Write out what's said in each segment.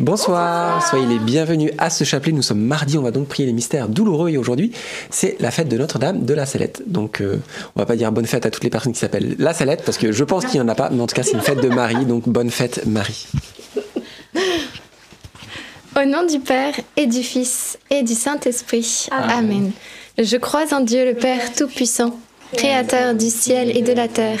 Bonsoir, soyez les bienvenus à ce chapelet. Nous sommes mardi, on va donc prier les mystères douloureux et aujourd'hui c'est la fête de Notre-Dame de la Salette. Donc euh, on va pas dire bonne fête à toutes les personnes qui s'appellent la Salette parce que je pense qu'il n'y en a pas, mais en tout cas c'est une fête de Marie, donc bonne fête Marie. Au nom du Père et du Fils et du Saint-Esprit. Amen. Je crois en Dieu le Père Tout-Puissant, Créateur du ciel et de la terre,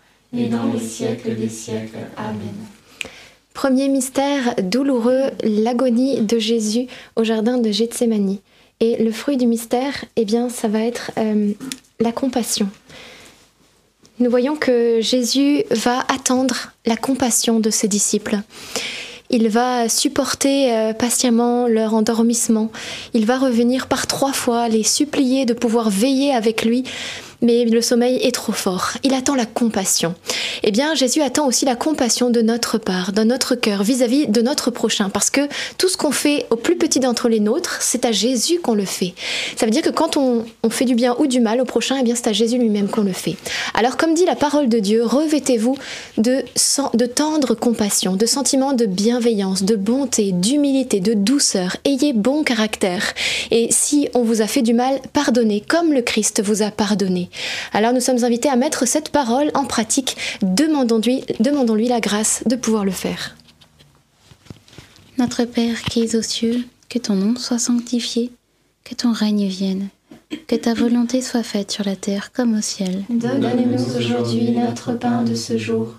et dans les siècles des siècles. Amen. Premier mystère douloureux, l'agonie de Jésus au jardin de Gethsemane. Et le fruit du mystère, eh bien, ça va être euh, la compassion. Nous voyons que Jésus va attendre la compassion de ses disciples. Il va supporter euh, patiemment leur endormissement. Il va revenir par trois fois, les supplier de pouvoir veiller avec lui mais le sommeil est trop fort. Il attend la compassion. Eh bien, Jésus attend aussi la compassion de notre part, dans notre cœur, vis-à-vis de notre prochain, parce que tout ce qu'on fait au plus petit d'entre les nôtres, c'est à Jésus qu'on le fait. Ça veut dire que quand on, fait du bien ou du mal au prochain, eh bien, c'est à Jésus lui-même qu'on le fait. Alors, comme dit la parole de Dieu, revêtez-vous de, de tendre compassion, de sentiments de bienveillance, de bonté, d'humilité, de douceur. Ayez bon caractère. Et si on vous a fait du mal, pardonnez comme le Christ vous a pardonné. Alors nous sommes invités à mettre cette parole en pratique. Demandons-lui demandons -lui la grâce de pouvoir le faire. Notre Père qui es aux cieux, que ton nom soit sanctifié, que ton règne vienne, que ta volonté soit faite sur la terre comme au ciel. Donne-nous aujourd'hui notre pain de ce jour.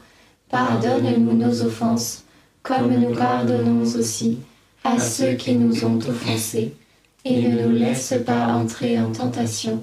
Pardonne-nous nos offenses, comme nous pardonnons aussi à ceux qui nous ont offensés. Et ne nous laisse pas entrer en tentation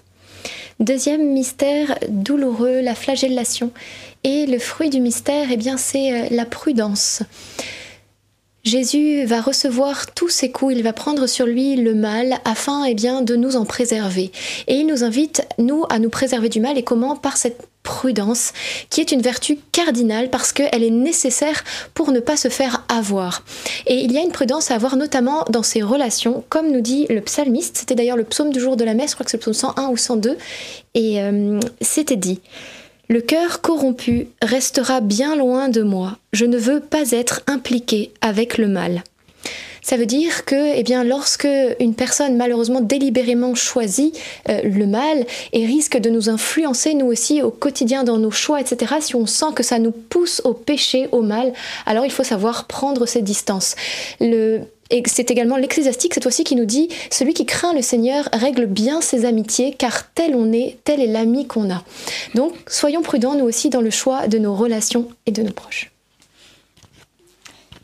Deuxième mystère douloureux, la flagellation. Et le fruit du mystère, eh bien, c'est euh, la prudence. Jésus va recevoir tous ses coups, il va prendre sur lui le mal afin eh bien, de nous en préserver. Et il nous invite, nous, à nous préserver du mal et comment? Par cette prudence, qui est une vertu cardinale parce qu'elle est nécessaire pour ne pas se faire avoir. Et il y a une prudence à avoir notamment dans ses relations, comme nous dit le psalmiste, c'était d'ailleurs le psaume du jour de la messe, je crois que c'est le psaume 101 ou 102, et euh, c'était dit. Le cœur corrompu restera bien loin de moi. Je ne veux pas être impliqué avec le mal. Ça veut dire que, eh bien, lorsque une personne malheureusement délibérément choisit euh, le mal et risque de nous influencer nous aussi au quotidien dans nos choix, etc., si on sent que ça nous pousse au péché, au mal, alors il faut savoir prendre ses distances. Et c'est également l'ecclésiastique, cette fois-ci, qui nous dit Celui qui craint le Seigneur règle bien ses amitiés, car tel on est, tel est l'ami qu'on a. Donc, soyons prudents, nous aussi, dans le choix de nos relations et de nos proches.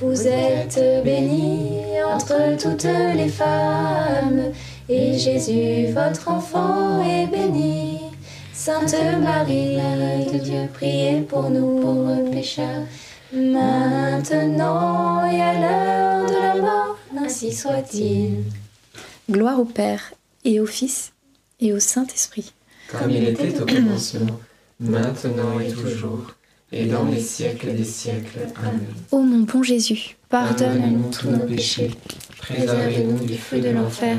Vous êtes bénie entre toutes les femmes, et Jésus, votre enfant, est béni. Sainte Marie, Mère de Dieu, priez pour nous pauvres pécheurs, maintenant et à l'heure de la mort, ainsi soit-il. Gloire au Père, et au Fils, et au Saint-Esprit. Comme il était au commencement, maintenant et toujours, et dans les siècles des siècles. Amen. Ô mon bon Jésus, pardonne-nous tous nos péchés, préservez-nous du feu de l'enfer,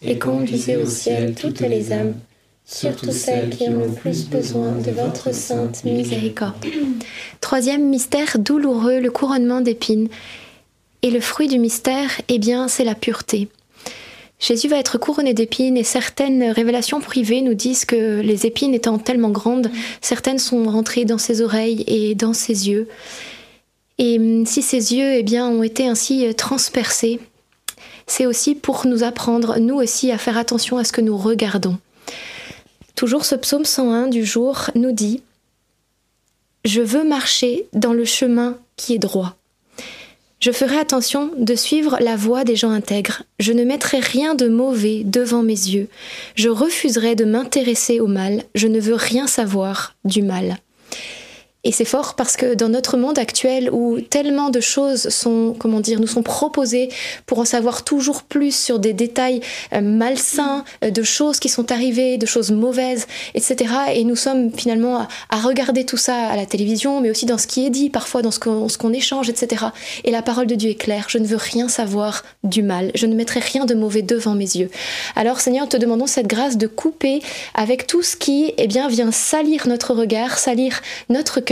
et conduisez au ciel toutes les âmes, surtout celles qui ont le plus besoin de votre sainte miséricorde. Troisième mystère douloureux, le couronnement d'épines. Et le fruit du mystère, eh bien, c'est la pureté. Jésus va être couronné d'épines et certaines révélations privées nous disent que les épines étant tellement grandes, certaines sont rentrées dans ses oreilles et dans ses yeux. Et hum, si ses yeux eh bien, ont été ainsi euh, transpercés, c'est aussi pour nous apprendre, nous aussi, à faire attention à ce que nous regardons. Toujours ce psaume 101 du jour nous dit Je veux marcher dans le chemin qui est droit. Je ferai attention de suivre la voie des gens intègres. Je ne mettrai rien de mauvais devant mes yeux. Je refuserai de m'intéresser au mal. Je ne veux rien savoir du mal. Et c'est fort parce que dans notre monde actuel où tellement de choses sont, comment dire, nous sont proposées pour en savoir toujours plus sur des détails euh, malsains, euh, de choses qui sont arrivées, de choses mauvaises, etc. Et nous sommes finalement à, regarder tout ça à la télévision, mais aussi dans ce qui est dit, parfois dans ce qu'on qu'on échange, etc. Et la parole de Dieu est claire. Je ne veux rien savoir du mal. Je ne mettrai rien de mauvais devant mes yeux. Alors Seigneur, te demandons cette grâce de couper avec tout ce qui, eh bien, vient salir notre regard, salir notre cœur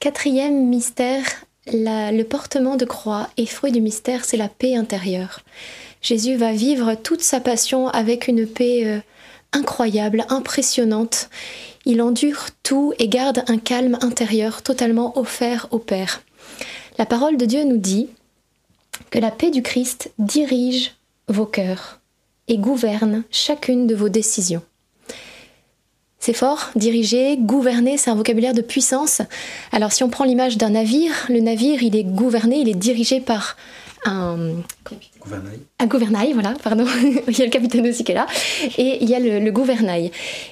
Quatrième mystère, le portement de croix et fruit du mystère, c'est la paix intérieure. Jésus va vivre toute sa passion avec une paix euh, incroyable, impressionnante. Il endure tout et garde un calme intérieur totalement offert au Père. La parole de Dieu nous dit que la paix du Christ dirige vos cœurs et gouverne chacune de vos décisions. C'est fort, diriger, gouverner, c'est un vocabulaire de puissance. Alors si on prend l'image d'un navire, le navire, il est gouverné, il est dirigé par un, un gouvernail, voilà, pardon. il y a le capitaine aussi qui est là, et il y a le, le gouvernail.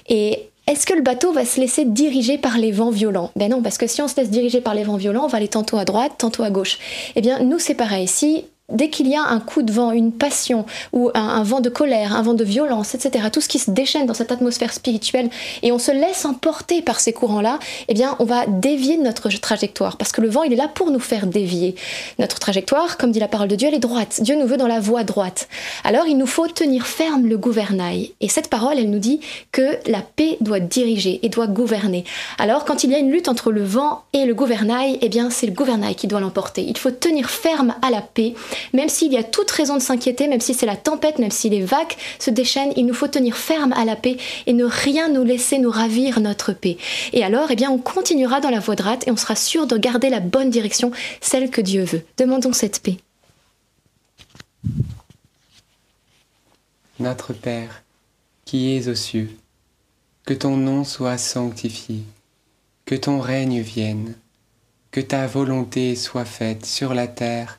Et est-ce que le bateau va se laisser diriger par les vents violents? Ben non, parce que si on se laisse diriger par les vents violents, on va aller tantôt à droite, tantôt à gauche. Eh bien, nous, c'est pareil. Si dès qu'il y a un coup de vent, une passion, ou un, vent de colère, un vent de violence, etc., tout ce qui se déchaîne dans cette atmosphère spirituelle, et on se laisse emporter par ces courants-là, eh bien, on va dévier notre trajectoire, parce que le vent, il est là pour nous faire dévier. Notre trajectoire, comme dit la parole de Dieu, elle est droite. Dieu nous veut dans la voie droite. Alors, il nous faut tenir ferme le gouvernail. Et cette parole, elle nous dit que la paix doit diriger et doit gouverner. Alors, quand il y a une lutte entre le vent et le gouvernail, eh bien, c'est le gouvernail qui doit l'emporter. Il faut tenir ferme à la paix, même s'il y a toute raison de s'inquiéter, même si c'est la tempête, même si les vagues se déchaînent, il nous faut tenir ferme à la paix et ne rien nous laisser nous ravir notre paix. Et alors, eh bien, on continuera dans la voie droite et on sera sûr de garder la bonne direction, celle que Dieu veut. Demandons cette paix. Notre Père, qui es aux cieux, que ton nom soit sanctifié, que ton règne vienne, que ta volonté soit faite sur la terre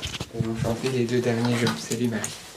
Va chanter les deux derniers Je vous salue Marie.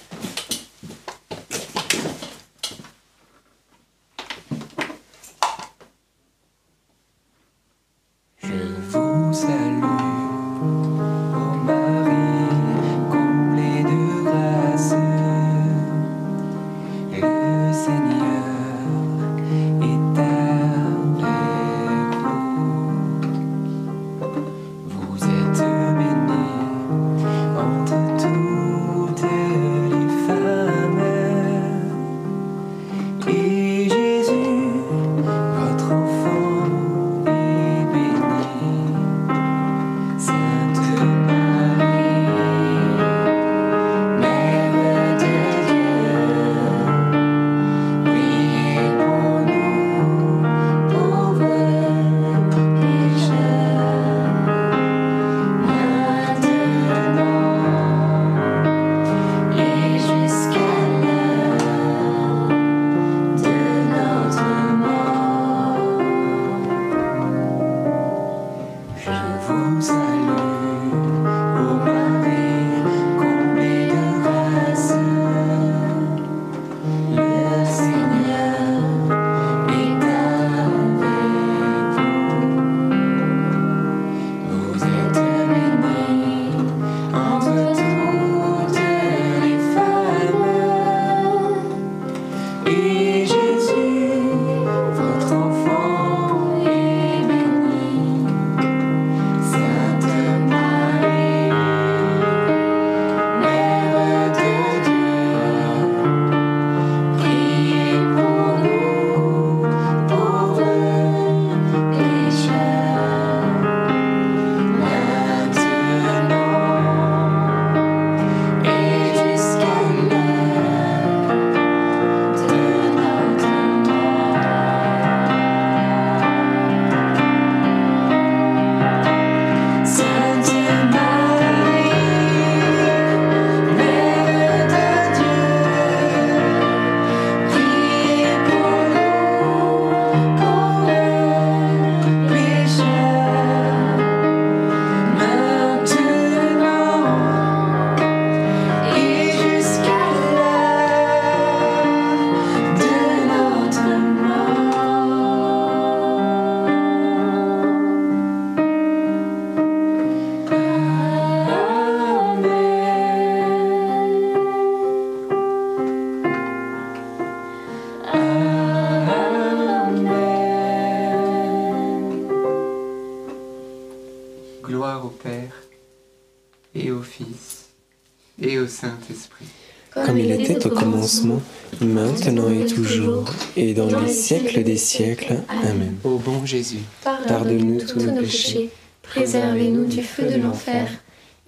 Commencement, maintenant et toujours, et dans les siècles des siècles. Amen. Ô bon Jésus, Pardonne-nous tous nos péchés, préservez-nous du feu de l'enfer,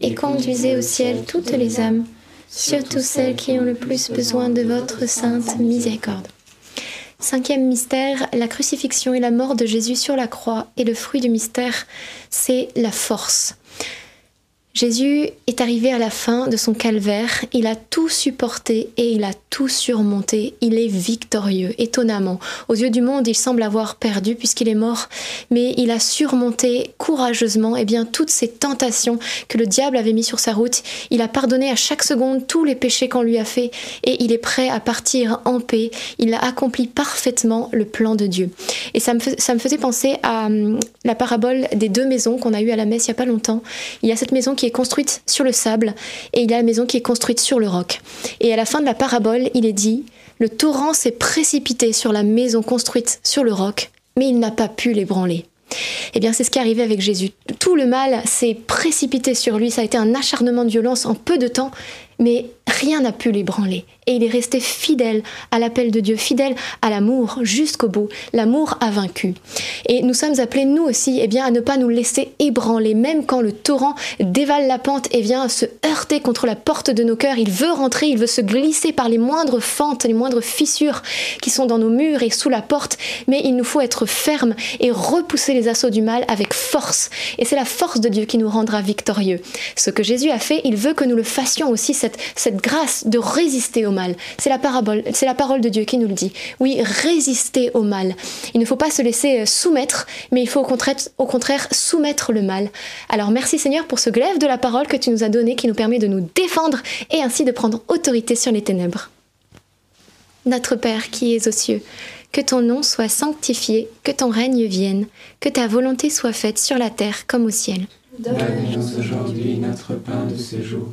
et conduisez au ciel toutes les âmes, surtout celles qui ont le plus besoin de votre sainte miséricorde. Cinquième mystère, la crucifixion et la mort de Jésus sur la croix. Et le fruit du mystère, c'est la force. Jésus est arrivé à la fin de son calvaire, il a tout supporté et il a tout surmonté, il est victorieux, étonnamment. Aux yeux du monde, il semble avoir perdu puisqu'il est mort, mais il a surmonté courageusement eh bien, toutes ces tentations que le diable avait mis sur sa route. Il a pardonné à chaque seconde tous les péchés qu'on lui a fait et il est prêt à partir en paix. Il a accompli parfaitement le plan de Dieu. Et ça me, ça me faisait penser à hum, la parabole des deux maisons qu'on a eues à la messe il n'y a pas longtemps. Il y a cette maison qui est construite sur le sable et il y a la maison qui est construite sur le roc. Et à la fin de la parabole, il est dit, le torrent s'est précipité sur la maison construite sur le roc, mais il n'a pas pu l'ébranler. Eh bien, c'est ce qui est arrivé avec Jésus. Tout le mal s'est précipité sur lui, ça a été un acharnement de violence en peu de temps, mais rien n'a pu l'ébranler. Et il est resté fidèle à l'appel de Dieu, fidèle à l'amour jusqu'au bout. L'amour a vaincu. Et nous sommes appelés, nous aussi, eh bien, à ne pas nous laisser ébranler, même quand le torrent dévale la pente et vient se heurter contre la porte de nos cœurs. Il veut rentrer, il veut se glisser par les moindres fentes, les moindres fissures qui sont dans nos murs et sous la porte. Mais il nous faut être fermes et repousser les assauts du mal avec force. Et c'est la force de Dieu qui nous rendra victorieux. Ce que Jésus a fait, il veut que nous le fassions aussi, cette, cette grâce de résister au mal. C'est la parabole, c'est la parole de Dieu qui nous le dit. Oui, résister au mal. Il ne faut pas se laisser euh, soumettre, mais il faut au contraire, au contraire soumettre le mal. Alors merci Seigneur pour ce glaive de la parole que tu nous as donné qui nous permet de nous défendre et ainsi de prendre autorité sur les ténèbres. Notre Père qui es aux cieux, que ton nom soit sanctifié, que ton règne vienne, que ta volonté soit faite sur la terre comme au ciel. Donne-nous aujourd'hui notre pain de ce jour.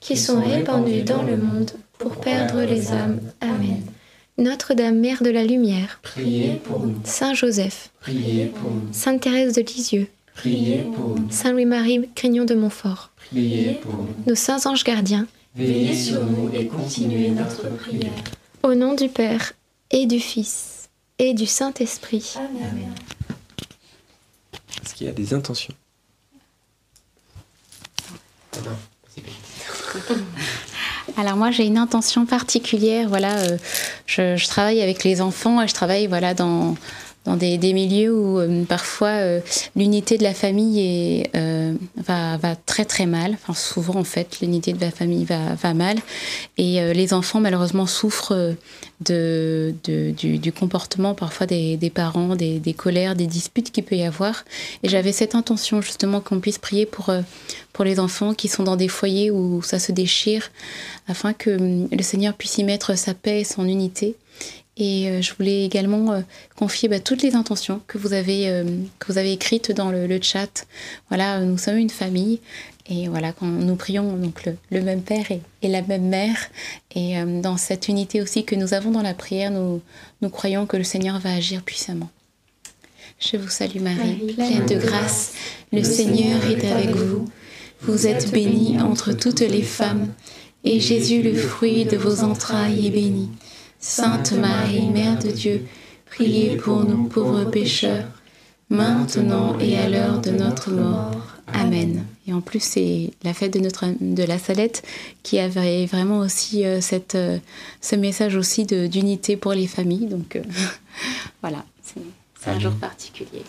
qui sont répandus dans le monde pour perdre les âmes. Amen. Notre-Dame, Mère de la Lumière, Priez pour nous, Saint Joseph, priez pour nous, Sainte Thérèse de Lisieux, priez pour nous, Saint Louis-Marie Crignon de Montfort, priez pour nous. nos saints anges gardiens, Veillez sur nous et continuez notre prière. au nom du Père et du Fils et du Saint-Esprit. Amen. Est-ce qu'il y a des intentions? Alors moi j'ai une intention particulière, voilà, euh, je, je travaille avec les enfants et je travaille voilà dans dans des, milieux où euh, parfois euh, l'unité de la famille euh, va, très très mal. Enfin souvent en fait l'unité de la famille va, mal et les enfants malheureusement souffrent du, comportement parfois des, parents, des, colères, des disputes qu'il peut y avoir. Et j'avais cette intention justement qu'on puisse prier pour pour les enfants qui sont dans des foyers où ça se déchire, afin que hum, le Seigneur puisse y mettre sa paix et son unité. Et euh, je voulais également euh, confier bah, toutes les intentions que vous avez, euh, que vous avez écrites dans le, le chat. Voilà, nous sommes une famille. Et voilà, quand nous prions donc le, le même Père et, et la même Mère, et dans cette unité aussi que nous avons dans la prière, nous, nous croyons que le Seigneur va agir puissamment. Je vous salue Marie, pleine de grâce, le Seigneur est avec vous. Vous êtes bénie entre toutes les femmes, et Jésus, le fruit de vos entrailles, est béni. Sainte Marie, Mère de Dieu, priez pour nous pauvres pécheurs, maintenant et à l'heure de notre mort. Amen. Et en plus, c'est la fête de, notre, de la Salette qui avait vraiment aussi euh, cette, euh, ce message aussi d'unité pour les familles. Donc euh, voilà, c'est un jour particulier.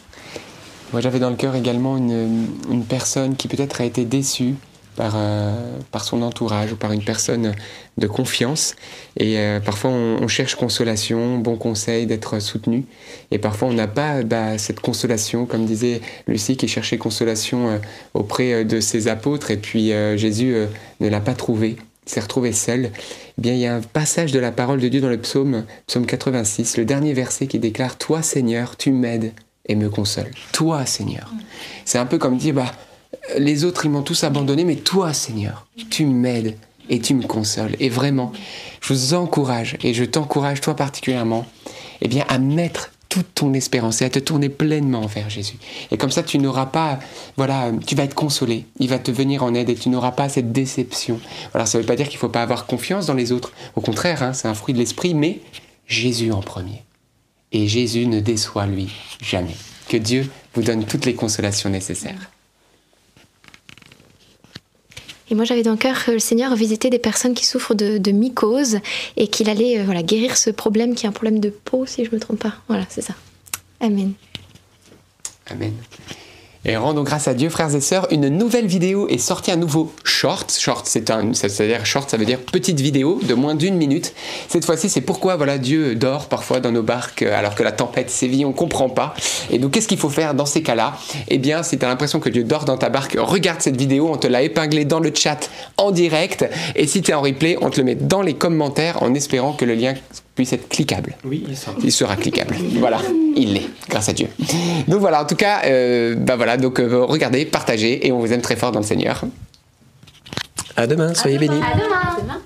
Moi, j'avais dans le cœur également une, une personne qui peut-être a été déçue par, euh, par son entourage ou par une personne de confiance. Et euh, parfois, on, cherche consolation, bon conseil, d'être soutenu. Et parfois, on n'a pas bah, cette consolation, comme disait Lucie, qui cherchait consolation euh, auprès de ses apôtres. Et puis, Jésus ne l'a pas trouvé. S'est retrouvé seul. Eh bien, il y a un passage de la parole de Dieu dans le psaume, psaume 86, le dernier verset qui déclare Toi, Seigneur, tu m'aides et me console. Toi, Seigneur. C'est un peu comme dire, bah, les autres, ils m'ont tous abandonné, mais toi, Seigneur, tu m'aides et tu me consoles. Et vraiment, je vous encourage, et je t'encourage, toi particulièrement, eh bien, à mettre toute ton espérance et à te tourner pleinement vers Jésus. Et comme ça, tu n'auras pas, voilà, tu vas être consolé. Il va te venir en aide et tu n'auras pas cette déception. Voilà, ça ne veut pas dire qu'il ne faut pas avoir confiance dans les autres. Au contraire, hein, c'est un fruit de l'esprit, mais Jésus en premier. Et Jésus ne déçoit, lui, jamais. Que Dieu vous donne toutes les consolations nécessaires. Et moi, j'avais dans le cœur que le Seigneur visitait des personnes qui souffrent de, de mycose et qu'il allait euh, voilà, guérir ce problème qui est un problème de peau, si je ne me trompe pas. Voilà, c'est ça. Amen. Amen. Et rendons grâce à Dieu, frères et sœurs, une nouvelle vidéo est sortie, un nouveau short. Short, c'est un, c'est-à-dire short, ça veut dire petite vidéo de moins d'une minute. Cette fois-ci, c'est pourquoi voilà Dieu dort parfois dans nos barques alors que la tempête sévit, on comprend pas. Et donc, qu'est-ce qu'il faut faire dans ces cas-là? Eh bien, si tu as l'impression que Dieu dort dans ta barque, regarde cette vidéo, on te l'a épinglé dans le chat en direct. Et si tu es en replay, on te le met dans les commentaires en espérant que le lien puisse être cliquable. Oui, il sera. Il sera cliquable. Voilà, il l'est, grâce à Dieu. Donc voilà, en tout cas, euh, bah voilà, donc euh, regardez, partagez et on vous aime très fort dans le Seigneur. À demain, soyez bénis. À demain.